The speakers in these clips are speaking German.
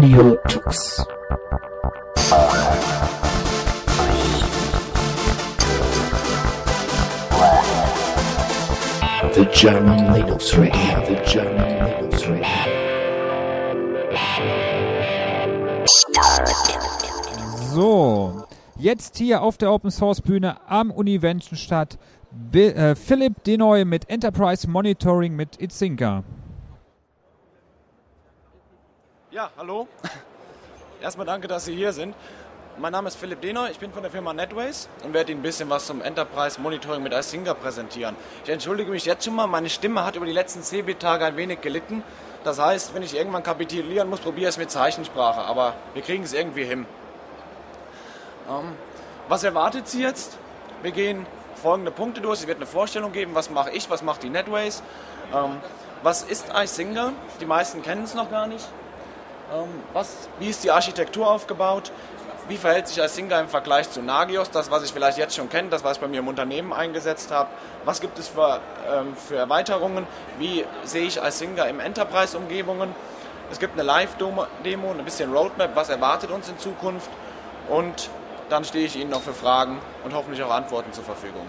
Radio Tux. The German Linux Radio, the German Linux Radio. So, jetzt hier auf der Open Source Bühne am Univention-Stadt Bi- äh, Philipp Denoy mit Enterprise Monitoring mit Itzinka. Ja, hallo. Erstmal danke, dass Sie hier sind. Mein Name ist Philipp Denoy, ich bin von der Firma Netways und werde Ihnen ein bisschen was zum Enterprise Monitoring mit Isinga präsentieren. Ich entschuldige mich jetzt schon mal, meine Stimme hat über die letzten CB-Tage ein wenig gelitten. Das heißt, wenn ich irgendwann kapitulieren muss, probiere ich es mit Zeichensprache, aber wir kriegen es irgendwie hin. Ähm, was erwartet Sie jetzt? Wir gehen folgende Punkte durch. Es wird eine Vorstellung geben, was mache ich, was macht die Netways. Ähm, was ist iSinger? Die meisten kennen es noch gar nicht. Ähm, was, wie ist die Architektur aufgebaut? Wie verhält sich iSinger im Vergleich zu Nagios? Das, was ich vielleicht jetzt schon kenne, das, was ich bei mir im Unternehmen eingesetzt habe. Was gibt es für, ähm, für Erweiterungen? Wie sehe ich iSinger im Enterprise-Umgebungen? Es gibt eine Live-Demo, ein bisschen Roadmap, was erwartet uns in Zukunft. Und dann stehe ich Ihnen noch für Fragen und hoffentlich auch Antworten zur Verfügung.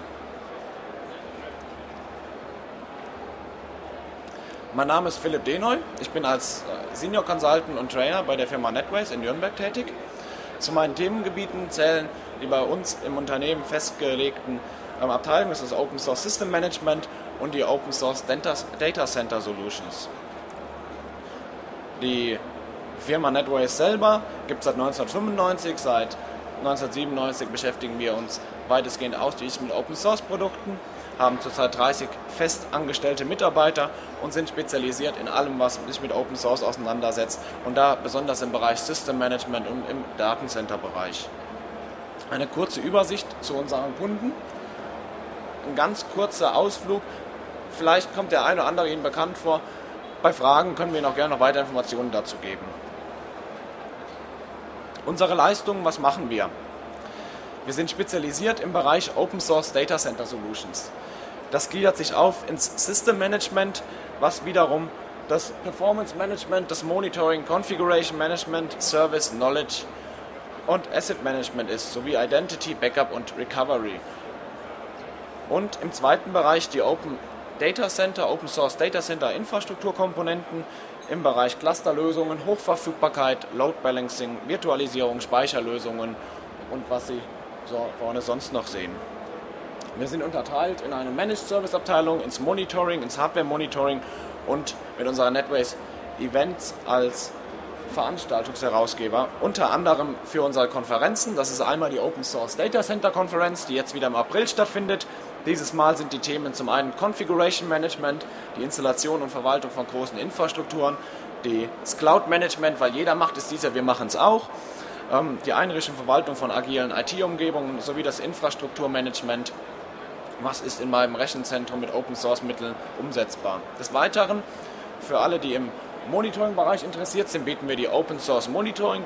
Mein Name ist Philipp Denoy. Ich bin als äh, Senior Consultant und Trainer bei der Firma Netways in Nürnberg tätig. Zu meinen Themengebieten zählen die bei uns im Unternehmen festgelegten ähm, Abteilungen, das ist Open Source System Management und die Open Source Data Data Center Solutions. Die Firma Netways selber gibt es seit 1995, seit 1997 beschäftigen wir uns weitestgehend ausschließlich mit Open Source Produkten, haben zurzeit 30 fest angestellte Mitarbeiter und sind spezialisiert in allem, was sich mit Open Source auseinandersetzt und da besonders im Bereich System Management und im Datencenter-Bereich. Eine kurze Übersicht zu unseren Kunden, ein ganz kurzer Ausflug, vielleicht kommt der eine oder andere Ihnen bekannt vor. Bei Fragen können wir Ihnen auch gerne noch weitere Informationen dazu geben. Unsere Leistungen, was machen wir? Wir sind spezialisiert im Bereich Open Source Data Center Solutions. Das gliedert sich auf ins System Management, was wiederum das Performance Management, das Monitoring, Configuration Management, Service, Knowledge und Asset Management ist, sowie Identity, Backup und Recovery. Und im zweiten Bereich die Open Data Center, Open Source Data Center Infrastrukturkomponenten im Bereich Clusterlösungen, Hochverfügbarkeit, Load Balancing, Virtualisierung, Speicherlösungen und was Sie so vorne sonst noch sehen. Wir sind unterteilt in eine Managed Service Abteilung, ins Monitoring, ins Hardware Monitoring und mit unserer Netways Events als Veranstaltungsherausgeber, unter anderem für unsere Konferenzen. Das ist einmal die Open Source Data Center Konferenz, die jetzt wieder im April stattfindet. Dieses Mal sind die Themen zum einen Configuration Management, die Installation und Verwaltung von großen Infrastrukturen, das Cloud Management, weil jeder macht es dieser, wir machen es auch, ähm, die Einrichtung und Verwaltung von agilen IT-Umgebungen sowie das Infrastrukturmanagement was ist in meinem Rechenzentrum mit Open Source Mitteln umsetzbar. Des Weiteren, für alle, die im Monitoring-Bereich interessiert sind, bieten wir die Open Source Monitoring,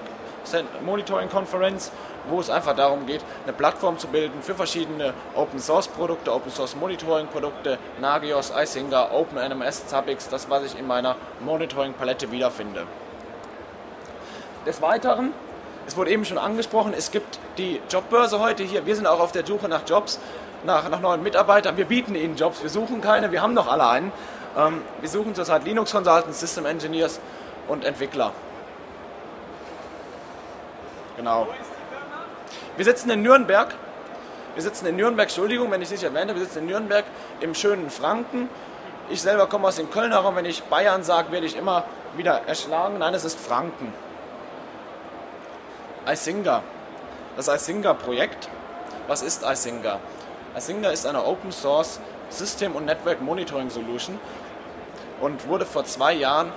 Monitoring Conference, wo es einfach darum geht, eine Plattform zu bilden für verschiedene Open Source Produkte, Open Source Monitoring Produkte, Nagios, iSinger, OpenNMS, Zabbix, das was ich in meiner Monitoring Palette wiederfinde. Des Weiteren, es wurde eben schon angesprochen, es gibt die Jobbörse heute hier. Wir sind auch auf der Suche nach Jobs nach, nach neuen Mitarbeitern. Wir bieten ihnen Jobs, wir suchen keine, wir haben noch alle einen. Ähm, wir suchen zurzeit Linux Consultants, System Engineers und Entwickler. Genau. Wir sitzen in Nürnberg. Wir sitzen in Nürnberg, Entschuldigung, wenn ich es nicht erwähne, wir sitzen in Nürnberg im schönen Franken. Ich selber komme aus dem Kölner Raum. Wenn ich Bayern sage, werde ich immer wieder erschlagen. Nein, es ist Franken. iSinger. Das iSinger-Projekt. Was ist iSinger? Asinga ist eine Open Source System und Network Monitoring Solution und wurde vor zwei Jahren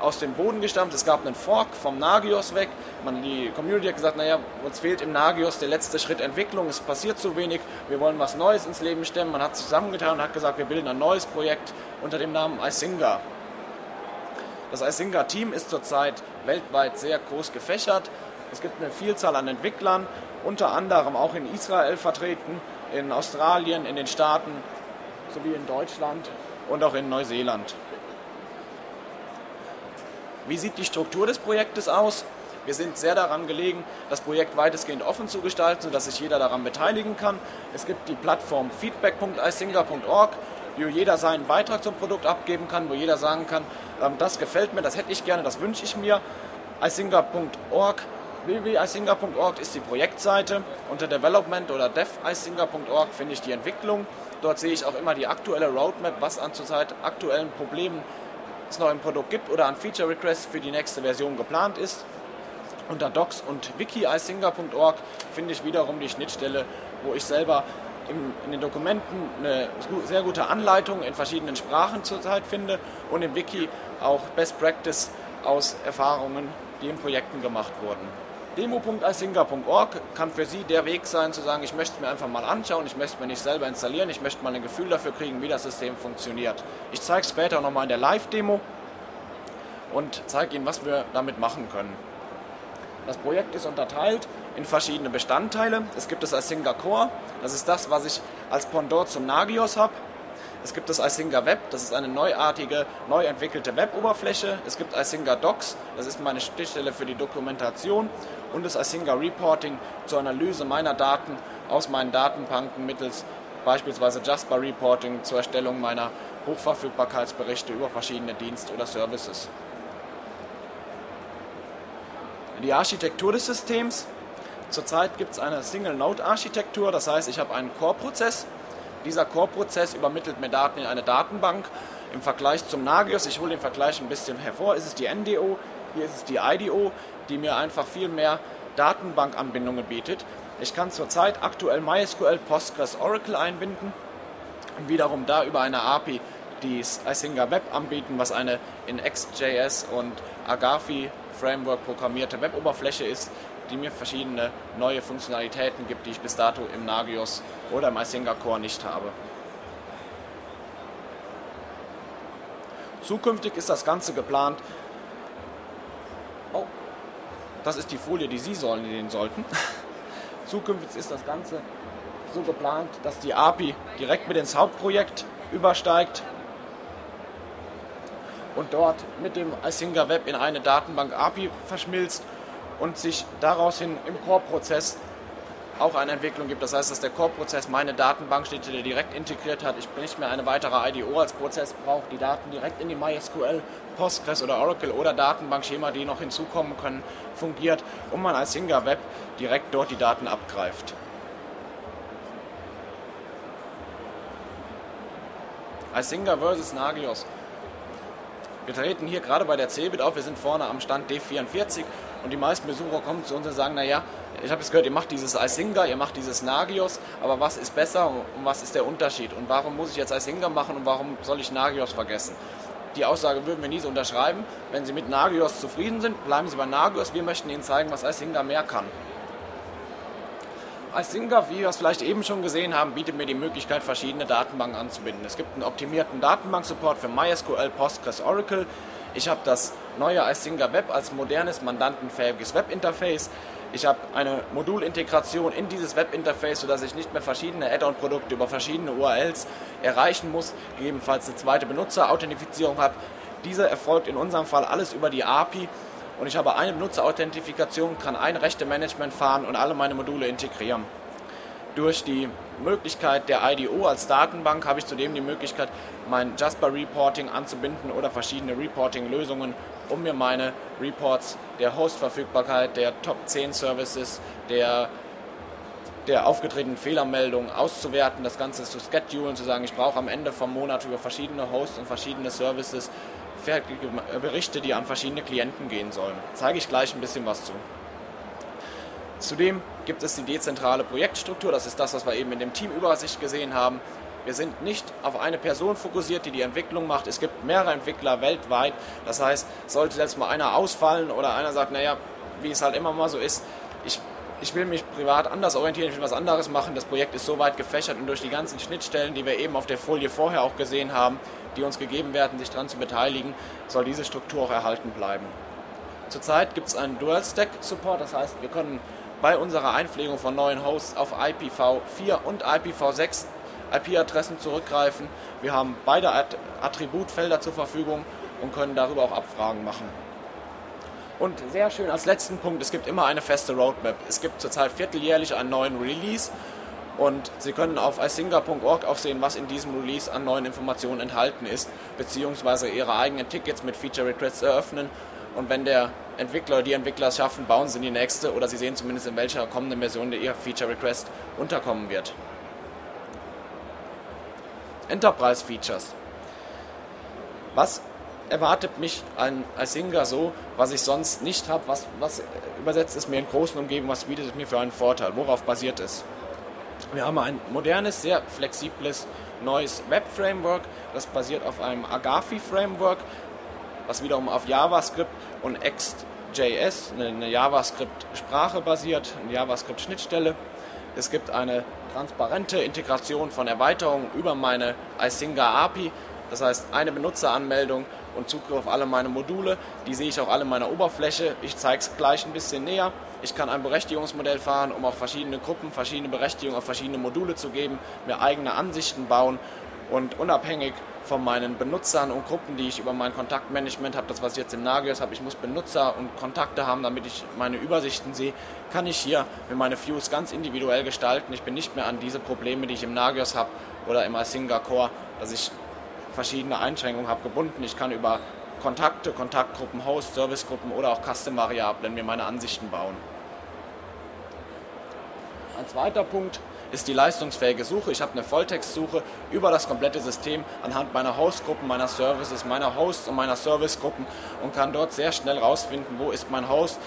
aus dem Boden gestammt. Es gab einen Fork vom Nagios weg. Man, die Community hat gesagt, naja, uns fehlt im Nagios der letzte Schritt Entwicklung, es passiert zu wenig, wir wollen was Neues ins Leben stemmen. Man hat zusammengetan und hat gesagt, wir bilden ein neues Projekt unter dem Namen iSinger. Das iSinger-Team ist zurzeit weltweit sehr groß gefächert. Es gibt eine Vielzahl an Entwicklern, unter anderem auch in Israel vertreten, in Australien, in den Staaten sowie in Deutschland und auch in Neuseeland. Wie sieht die Struktur des Projektes aus? Wir sind sehr daran gelegen, das Projekt weitestgehend offen zu gestalten, sodass sich jeder daran beteiligen kann. Es gibt die Plattform feedback.isinga.org, wo jeder seinen Beitrag zum Produkt abgeben kann, wo jeder sagen kann, ähm, das gefällt mir, das hätte ich gerne, das wünsche ich mir. isinga.org www.isinga.org ist die Projektseite. Unter Development oder dev.isinga.org finde ich die Entwicklung. Dort sehe ich auch immer die aktuelle Roadmap, was an zurzeit aktuellen Problemen es noch im Produkt gibt oder an Feature Requests für die nächste Version geplant ist. Unter docs und wiki.isinga.org finde ich wiederum die Schnittstelle, wo ich selber in den Dokumenten eine sehr gute Anleitung in verschiedenen Sprachen zurzeit finde und im Wiki auch Best Practice aus Erfahrungen, die in Projekten gemacht wurden. Demo.isinga.org kann für Sie der Weg sein, zu sagen, ich möchte es mir einfach mal anschauen, ich möchte es mir nicht selber installieren, ich möchte mal ein Gefühl dafür kriegen, wie das System funktioniert. Ich zeige es später nochmal in der Live-Demo und zeige Ihnen, was wir damit machen können. Das Projekt ist unterteilt in verschiedene Bestandteile. Es gibt das Isinga Core, das ist das, was ich als Pendant zum Nagios habe. Es gibt das Isinga Web, das ist eine neuartige, neu entwickelte Web-Oberfläche. Es gibt Isinga Docs, das ist meine Schnittstelle für die Dokumentation. Und das Isinga Reporting zur Analyse meiner Daten aus meinen Datenbanken mittels beispielsweise Jasper Reporting zur Erstellung meiner Hochverfügbarkeitsberichte über verschiedene Dienste oder Services. Die Architektur des Systems. Zurzeit gibt es eine Single-Node-Architektur, das heißt, ich habe einen Core-Prozess, dieser Core-Prozess übermittelt mir Daten in eine Datenbank. Im Vergleich zum Nagios, ich hole den Vergleich ein bisschen hervor, ist es die NDO, hier ist es die IDO, die mir einfach viel mehr Datenbankanbindungen bietet. Ich kann zurzeit aktuell MySQL, Postgres, Oracle einbinden und wiederum da über eine API die Isinga Web anbieten, was eine in XJS und Agafi Framework programmierte Weboberfläche ist, die mir verschiedene neue Funktionalitäten gibt, die ich bis dato im Nagios oder im Isinga Core nicht habe. Zukünftig ist das Ganze geplant. Das ist die Folie, die Sie sollen, sehen sollten. Zukünftig ist das Ganze so geplant, dass die API direkt mit ins Hauptprojekt übersteigt und dort mit dem Isinga Web in eine Datenbank API verschmilzt und sich daraus hin im Core-Prozess auch eine Entwicklung gibt. Das heißt, dass der Core-Prozess meine Datenbankschnittstelle direkt integriert hat. Ich nicht mehr eine weitere IDO als Prozess brauche, die Daten direkt in die MySQL, Postgres oder Oracle oder Datenbankschema, die noch hinzukommen können, fungiert und man als Singa Web direkt dort die Daten abgreift. Als Singer versus Nagios. Wir treten hier gerade bei der CeBIT auf, wir sind vorne am Stand D44 und die meisten Besucher kommen zu uns und sagen, naja, ich habe jetzt gehört, ihr macht dieses Isinga, ihr macht dieses Nagios, aber was ist besser und was ist der Unterschied? Und warum muss ich jetzt Isinga machen und warum soll ich Nagios vergessen? Die Aussage würden wir nie so unterschreiben. Wenn Sie mit Nagios zufrieden sind, bleiben Sie bei Nagios. Wir möchten Ihnen zeigen, was Isinga mehr kann. Isinga, wie wir es vielleicht eben schon gesehen haben, bietet mir die Möglichkeit, verschiedene Datenbanken anzubinden. Es gibt einen optimierten Datenbanksupport für MySQL, Postgres, Oracle. Ich habe das neue Isinga Web als modernes, mandantenfähiges Webinterface. Ich habe eine Modulintegration in dieses Webinterface, sodass ich nicht mehr verschiedene Add-on-Produkte über verschiedene URLs erreichen muss, gegebenenfalls eine zweite Benutzerauthentifizierung habe. Diese erfolgt in unserem Fall alles über die API und ich habe eine Benutzerauthentifizierung, kann ein Rechte-Management fahren und alle meine Module integrieren. Durch die Möglichkeit der IDO als Datenbank habe ich zudem die Möglichkeit, mein Jasper Reporting anzubinden oder verschiedene Reporting-Lösungen, um mir meine Reports der Host-Verfügbarkeit, der Top 10 Services, der, der aufgetretenen Fehlermeldungen auszuwerten, das Ganze zu schedulen, zu sagen, ich brauche am Ende vom Monat über verschiedene Hosts und verschiedene Services Berichte, die an verschiedene Klienten gehen sollen. Zeige ich gleich ein bisschen was zu. Zudem gibt es die dezentrale Projektstruktur, das ist das, was wir eben in dem Teamübersicht gesehen haben. Wir sind nicht auf eine Person fokussiert, die die Entwicklung macht. Es gibt mehrere Entwickler weltweit. Das heißt, sollte jetzt mal einer ausfallen oder einer sagt, naja, wie es halt immer mal so ist, ich, ich will mich privat anders orientieren, ich will was anderes machen. Das Projekt ist so weit gefächert und durch die ganzen Schnittstellen, die wir eben auf der Folie vorher auch gesehen haben, die uns gegeben werden, sich daran zu beteiligen, soll diese Struktur auch erhalten bleiben. Zurzeit gibt es einen Dual-Stack-Support, das heißt, wir können bei unserer Einpflegung von neuen Hosts auf IPv4 und IPv6 IP-Adressen zurückgreifen. Wir haben beide Attributfelder zur Verfügung und können darüber auch Abfragen machen. Und sehr schön als letzten Punkt, es gibt immer eine feste Roadmap. Es gibt zurzeit vierteljährlich einen neuen Release und Sie können auf isinga.org auch sehen, was in diesem Release an neuen Informationen enthalten ist, beziehungsweise Ihre eigenen Tickets mit Feature Requests eröffnen. Und wenn der Entwickler oder die Entwickler es schaffen, bauen sie in die nächste oder sie sehen zumindest in welcher kommenden Version der ihr Feature Request unterkommen wird. Enterprise Features. Was erwartet mich ein Isinga so, was ich sonst nicht habe? Was, was übersetzt es mir in großen Umgebungen? Was bietet es mir für einen Vorteil? Worauf basiert es? Wir haben ein modernes, sehr flexibles neues Web-Framework. Das basiert auf einem Agafi-Framework, was wiederum auf JavaScript und Ext.js, eine JavaScript-Sprache basiert, eine JavaScript-Schnittstelle. Es gibt eine transparente Integration von Erweiterungen über meine Isinga API. Das heißt, eine Benutzeranmeldung und Zugriff auf alle meine Module. Die sehe ich auch alle in meiner Oberfläche. Ich zeige es gleich ein bisschen näher. Ich kann ein Berechtigungsmodell fahren, um auch verschiedene Gruppen, verschiedene Berechtigungen auf verschiedene Module zu geben, mir eigene Ansichten bauen und unabhängig von meinen Benutzern und Gruppen, die ich über mein Kontaktmanagement habe, das was ich jetzt im Nagios habe, ich muss Benutzer und Kontakte haben, damit ich meine Übersichten sehe, kann ich hier mit meine Views ganz individuell gestalten. Ich bin nicht mehr an diese Probleme, die ich im Nagios habe oder im Isinga Core, dass ich verschiedene Einschränkungen habe, gebunden. Ich kann über Kontakte, Kontaktgruppen, Host, Servicegruppen oder auch Custom-Variablen mir meine Ansichten bauen. Ein zweiter Punkt ist die leistungsfähige Suche. Ich habe eine Volltextsuche über das komplette System anhand meiner Hostgruppen, meiner Services, meiner Hosts und meiner Servicegruppen und kann dort sehr schnell rausfinden, wo ist mein Host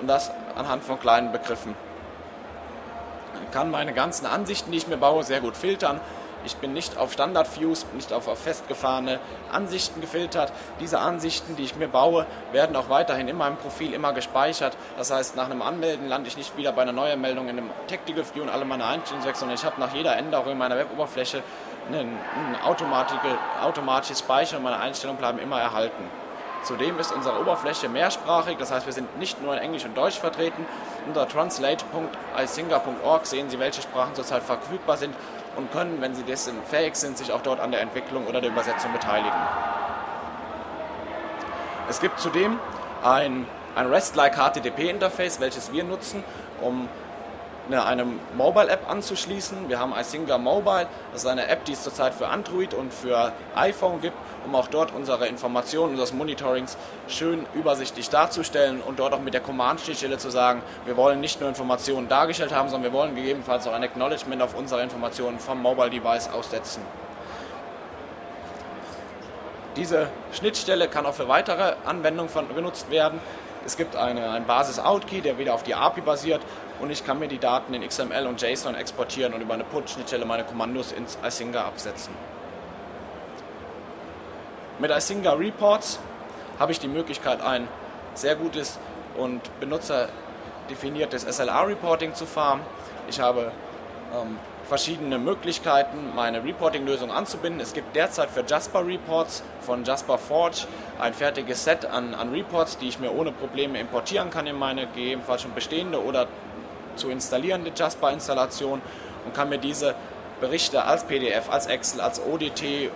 und das anhand von kleinen Begriffen. Ich kann meine ganzen Ansichten, die ich mir baue, sehr gut filtern ich bin nicht auf Standard-Views, nicht auf, festgefahrene Ansichten gefiltert. Diese Ansichten, die ich mir baue, werden auch weiterhin in meinem Profil immer gespeichert. Das heißt, nach einem Anmelden lande ich nicht wieder bei einer Neuermeldung in einem Tactical View und alle meine Einstellungen weg, sondern ich habe nach jeder Änderung in meiner Weboberfläche ein, automatisches Speichern und meine Einstellungen bleiben immer erhalten. Zudem ist unsere Oberfläche mehrsprachig, das heißt, wir sind nicht nur in Englisch und Deutsch vertreten. Unter translate.isinga.org sehen Sie, welche Sprachen zurzeit verfügbar sind und können, wenn sie dessen fähig sind, sich auch dort an der Entwicklung oder der Übersetzung beteiligen. Es gibt zudem ein, ein REST-like HTTP-Interface, welches wir nutzen, um eine, eine Mobile-App anzuschließen. Wir haben iSinger Mobile, das ist eine App, die es zurzeit für Android und für iPhone gibt, um auch dort unsere Informationen, unseres Monitorings schön übersichtlich darzustellen und dort auch mit der Command-Schnittstelle zu sagen, wir wollen nicht nur Informationen dargestellt haben, sondern wir wollen gegebenenfalls auch ein Acknowledgement auf unsere Informationen vom Mobile-Device aussetzen. Diese Schnittstelle kann auch für weitere Anwendungen genutzt werden. Es gibt eine, einen Basis-Out-Key, der wieder auf die API basiert und ich kann mir die Daten in XML und JSON exportieren und über eine Put-Schnittstelle meine Kommandos ins Isinga absetzen. Mit Isinga Reports habe ich die Möglichkeit, ein sehr gutes und benutzerdefiniertes SLR-Reporting zu fahren. Ich habe ähm, verschiedene Möglichkeiten, meine Reporting-Lösung anzubinden. Es gibt derzeit für Jasper Reports von Jasper Forge ein fertiges Set an, an Reports, die ich mir ohne Probleme importieren kann in meine gegebenenfalls schon bestehende oder zu installierende Jasper-Installation und kann mir diese Berichte als PDF, als Excel, als ODT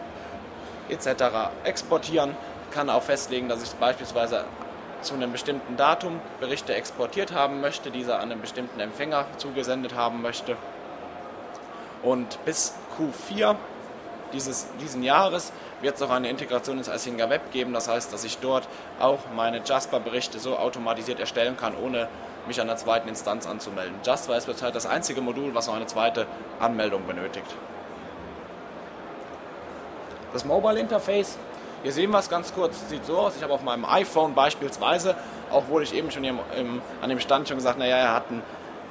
etc. exportieren, kann auch festlegen, dass ich beispielsweise zu einem bestimmten Datum Berichte exportiert haben möchte, diese an einen bestimmten Empfänger zugesendet haben möchte. Und bis Q4 dieses diesen Jahres wird es auch eine Integration ins Isinga Web geben. Das heißt, dass ich dort auch meine Jasper-Berichte so automatisiert erstellen kann, ohne mich an der zweiten Instanz anzumelden. Jasper ist zurzeit das einzige Modul, was noch eine zweite Anmeldung benötigt. Das Mobile Interface, hier sehen wir es ganz kurz, sieht so aus. Ich habe auf meinem iPhone beispielsweise, obwohl ich eben schon im, im, an dem Stand schon gesagt, naja, er hat ein,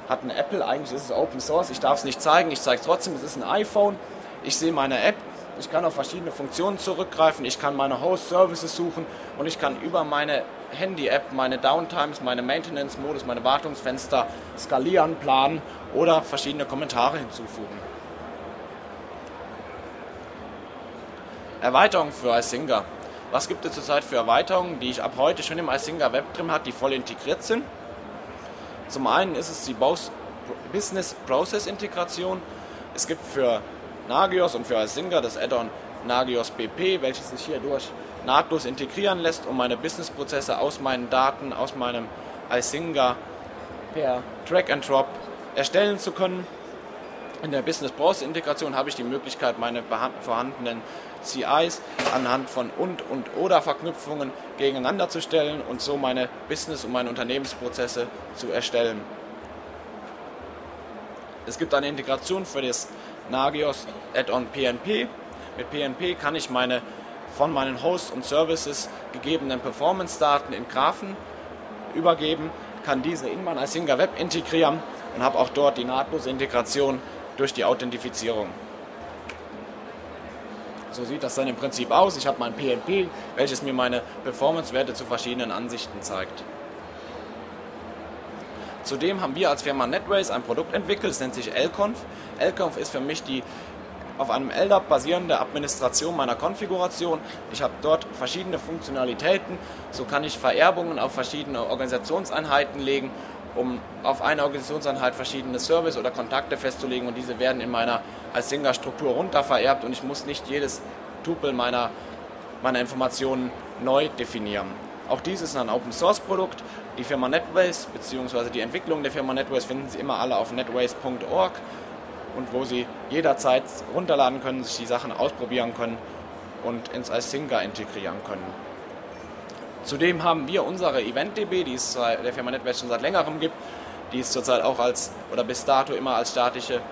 hat ein Apple, eigentlich ist es Open Source, ich darf es nicht zeigen, ich zeige es trotzdem, es ist ein iPhone. Ich sehe meine App, ich kann auf verschiedene Funktionen zurückgreifen, ich kann meine Host-Services suchen und ich kann über meine Handy-App meine Downtimes, meine Maintenance-Modus, meine Wartungsfenster skalieren, planen oder verschiedene Kommentare hinzufügen. Erweiterungen für iSinger. Was gibt es zurzeit für Erweiterungen, die ich ab heute schon im iSinger Webtrim hat, die voll integriert sind? Zum einen ist es die Business Process Integration. Es gibt für Nagios und für iSinger das Add-on Nagios BP, welches sich hierdurch nahtlos integrieren lässt, um meine Businessprozesse aus meinen Daten, aus meinem iSinger per Drag and Drop erstellen zu können. In der Business Process Integration habe ich die Möglichkeit, meine vorhandenen CIs anhand von und und oder Verknüpfungen gegeneinander zu stellen und so meine Business- und meine Unternehmensprozesse zu erstellen. Es gibt eine Integration für das Nagios Add-on PNP. Mit PNP kann ich meine von meinen Hosts und Services gegebenen Performance-Daten in Graphen übergeben, kann diese in mein Isinga Web integrieren und habe auch dort die nahtlose Integration durch die Authentifizierung. So sieht das dann im Prinzip aus. Ich habe mein PNP, welches mir meine Performance-Werte zu verschiedenen Ansichten zeigt. Zudem haben wir als Firma NetWays ein Produkt entwickelt, es nennt sich LConf. LConf ist für mich die auf einem LDAP basierende Administration meiner Konfiguration. Ich habe dort verschiedene Funktionalitäten. So kann ich Vererbungen auf verschiedene Organisationseinheiten legen, um auf eine Organisationseinheit verschiedene Service oder Kontakte festzulegen und diese werden in meiner als Singer-Struktur runter vererbt und ich muss nicht jedes Tupel meiner, meiner Informationen neu definieren. Auch dies ist ein Open Source Produkt. Die Firma NetWays bzw. die Entwicklung der Firma NetWays finden Sie immer alle auf netways.org und wo Sie jederzeit runterladen können, sich die Sachen ausprobieren können und ins iSinger integrieren können. Zudem haben wir unsere EventDB, die es der Firma NetWest schon seit längerem gibt, die es zurzeit auch als oder bis dato immer als statische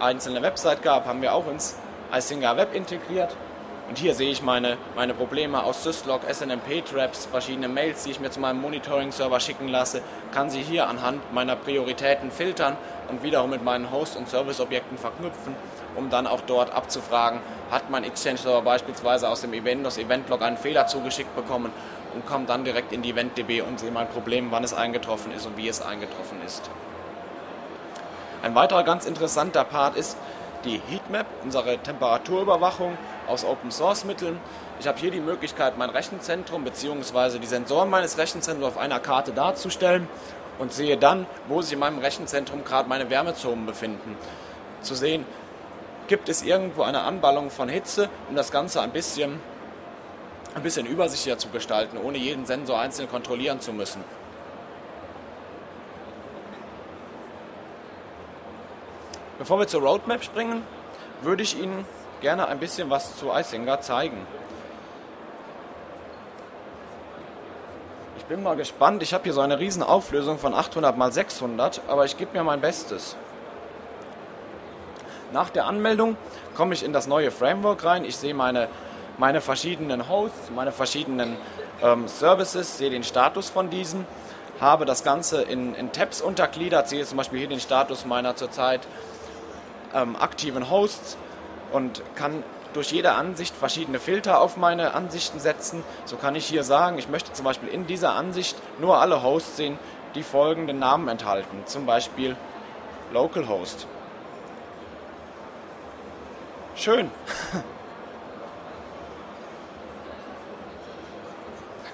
einzelne Website gab, haben wir auch ins iSinger Web integriert. Und hier sehe ich meine, meine Probleme aus Syslog, SNMP-Traps, verschiedene Mails, die ich mir zu meinem Monitoring-Server schicken lasse, kann sie hier anhand meiner Prioritäten filtern und wiederum mit meinen Host- und Service-Objekten verknüpfen, um dann auch dort abzufragen, hat mein Exchange-Server beispielsweise aus dem Eventos Event-Log einen Fehler zugeschickt bekommen und komme dann direkt in die EventDB und sehe mein Problem, wann es eingetroffen ist und wie es eingetroffen ist. Ein weiterer ganz interessanter Part ist die Heatmap, unsere Temperaturüberwachung aus Open Source Mitteln. Ich habe hier die Möglichkeit, mein Rechenzentrum bzw. die Sensoren meines Rechenzentrums auf einer Karte darzustellen und sehe dann, wo sich in meinem Rechenzentrum gerade meine Wärmezonen befinden. Zu sehen, gibt es irgendwo eine Anballung von Hitze, um das Ganze ein bisschen, ein bisschen übersichtlicher zu gestalten, ohne jeden Sensor einzeln kontrollieren zu müssen. Bevor wir zur Roadmap springen, würde ich Ihnen gerne ein bisschen was zu Isinger zeigen. Ich bin mal gespannt. Ich habe hier so eine riesen Auflösung von 800 x 600, aber ich gebe mir mein Bestes. Nach der Anmeldung komme ich in das neue Framework rein. Ich sehe meine, meine verschiedenen Hosts, meine verschiedenen ähm, Services, sehe den Status von diesen, habe das Ganze in, in Tabs untergliedert, sehe zum Beispiel hier den Status meiner zurzeit ähm, aktiven Hosts und kann durch jede Ansicht verschiedene Filter auf meine Ansichten setzen. So kann ich hier sagen, ich möchte zum Beispiel in dieser Ansicht nur alle Hosts sehen, die folgenden Namen enthalten. Zum Beispiel Localhost. Schön.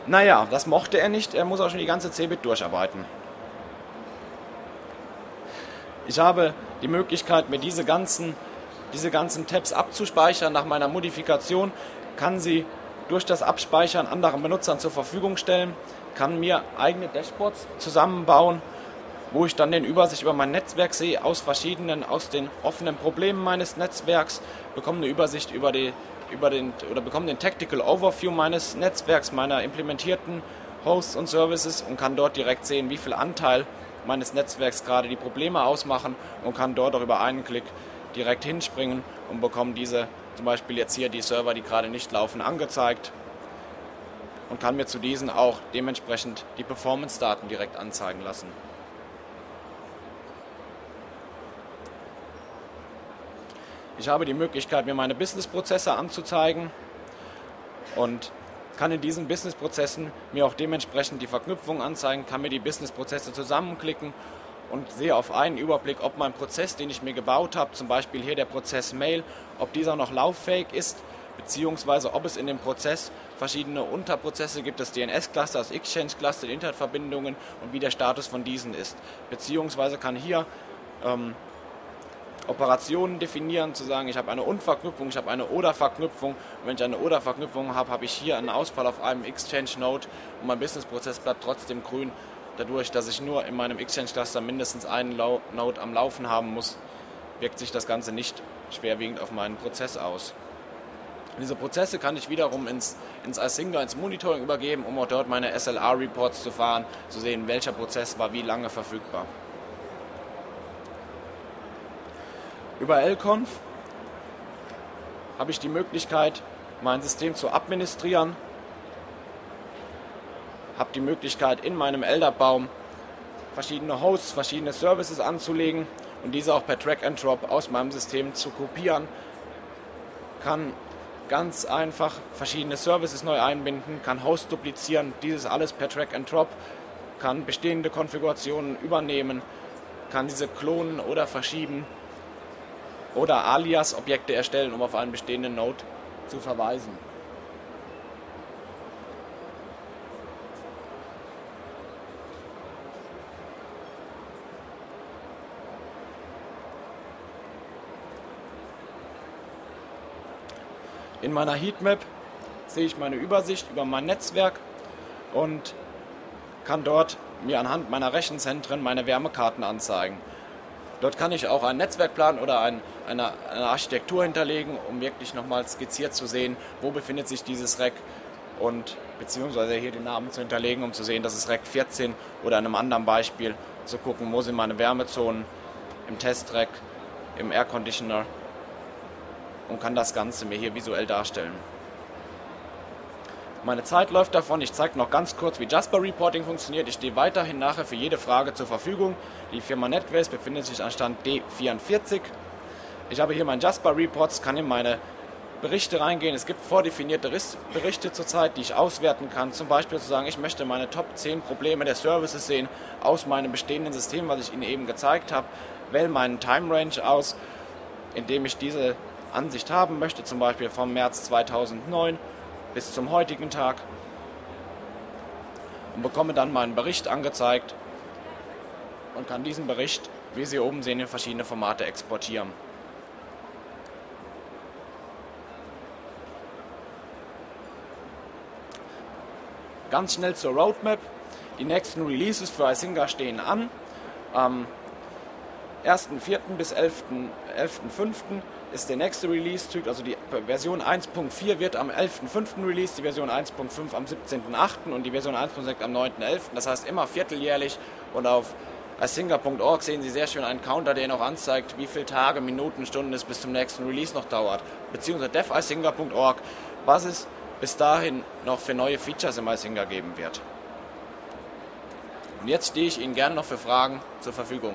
naja, das mochte er nicht. Er muss auch schon die ganze Cebit durcharbeiten. Ich habe die Möglichkeit, mir diese ganzen diese ganzen Tabs abzuspeichern nach meiner Modifikation, kann sie durch das Abspeichern anderen Benutzern zur Verfügung stellen, kann mir eigene Dashboards zusammenbauen, wo ich dann den Übersicht über mein Netzwerk sehe aus verschiedenen, aus den offenen Problemen meines Netzwerks, bekomme eine Übersicht über die über den oder bekomme den Tactical Overview meines Netzwerks, meiner implementierten Hosts und Services und kann dort direkt sehen, wie viel Anteil meines Netzwerks gerade die Probleme ausmachen und kann dort auch über einen Klick direkt hinspringen und bekomme diese, zum Beispiel jetzt hier die Server, die gerade nicht laufen, angezeigt und kann mir zu diesen auch dementsprechend die Performance-Daten direkt anzeigen lassen. Ich habe die Möglichkeit, mir meine Business-Prozesse anzuzeigen und kann in diesen Business-Prozessen mir auch dementsprechend die Verknüpfung anzeigen, kann mir die Business-Prozesse zusammenklicken und sehe auf einen Überblick, ob mein Prozess, den ich mir gebaut habe, zum Beispiel hier der Prozess Mail, ob dieser noch lauffähig ist, beziehungsweise ob es in dem Prozess verschiedene Unterprozesse gibt, das DNS-Cluster, das Exchange-Cluster, die Internetverbindungen und wie der Status von diesen ist. Beziehungsweise kann hier ähm, Operationen definieren, zu sagen, ich habe eine Und-Verknüpfung, ich habe eine Oder-Verknüpfung. Und wenn ich eine Oder-Verknüpfung habe, habe ich hier einen Ausfall auf einem Exchange-Node und mein Business-Prozess bleibt trotzdem grün, dadurch, dass ich nur in meinem Exchange-Cluster mindestens einen Node am Laufen haben muss, wirkt sich das Ganze nicht schwerwiegend auf meinen Prozess aus. Diese Prozesse kann ich wiederum ins, ins Isinga, ins Monitoring übergeben, um auch dort meine SLR-Reports zu fahren, zu sehen, welcher Prozess war wie lange verfügbar. Über LConf habe ich die Möglichkeit, mein System zu administrieren, habe die Möglichkeit, in meinem LDAP-Baum verschiedene Hosts, verschiedene Services anzulegen und diese auch per Drag and Drop aus meinem System zu kopieren, kann ganz einfach verschiedene Services neu einbinden, kann Host duplizieren, dieses alles per Drag and Drop, kann bestehende Konfigurationen übernehmen, kann diese klonen oder verschieben oder Alias-Objekte erstellen, um auf einen bestehenden Node zu verweisen. In meiner Heatmap sehe ich meine Übersicht über mein Netzwerk und kann dort mir anhand meiner Rechenzentren meine Wärmekarten anzeigen. Dort kann ich auch einen Netzwerkplan oder ein, eine, eine, Architektur hinterlegen, um wirklich nochmal skizziert zu sehen, wo befindet sich dieses Rack und beziehungsweise hier den Namen zu hinterlegen, um zu sehen, dass es Rack 14 oder in einem anderen Beispiel zu gucken, wo sind meine Wärmezonen im Testrack, im Air Conditioner und kann das Ganze mir hier visuell darstellen. Meine Zeit läuft davon. Ich zeige noch ganz kurz, wie Jasper Reporting funktioniert. Ich stehe weiterhin nachher für jede Frage zur Verfügung. Die Firma NetWays befindet sich an Stand D44. Ich habe hier meinen Jasper Reports, kann in meine Berichte reingehen. Es gibt vordefinierte Berichte zurzeit, die ich auswerten kann. Zum Beispiel zu sagen, ich möchte meine Top 10 Probleme der Services sehen aus meinem bestehenden System, was ich Ihnen eben gezeigt habe. Wähle meinen Time Range aus, indem ich diese Ansicht haben möchte, zum Beispiel vom März 2009 bis zum heutigen Tag und bekomme dann meinen Bericht angezeigt und kann diesen Bericht, wie Sie oben sehen, in verschiedene Formate exportieren. Ganz schnell zur Roadmap. Die nächsten Releases für Isinga stehen an. Am 1.4. bis 11.5. 11 ist der nächste Release-Zyklus, also die Version 1.4 wird am 11.05. release, die Version 1.5 am 17.08. und die Version 1.6 am 9.11. Das heißt immer vierteljährlich und auf asinga.org sehen Sie sehr schön einen Counter, der Ihnen auch anzeigt, wie viele Tage, Minuten, Stunden es bis zum nächsten Release noch dauert. Beziehungsweise devisinga.org, was es bis dahin noch für neue Features im Isinga geben wird. Und jetzt stehe ich Ihnen gerne noch für Fragen zur Verfügung.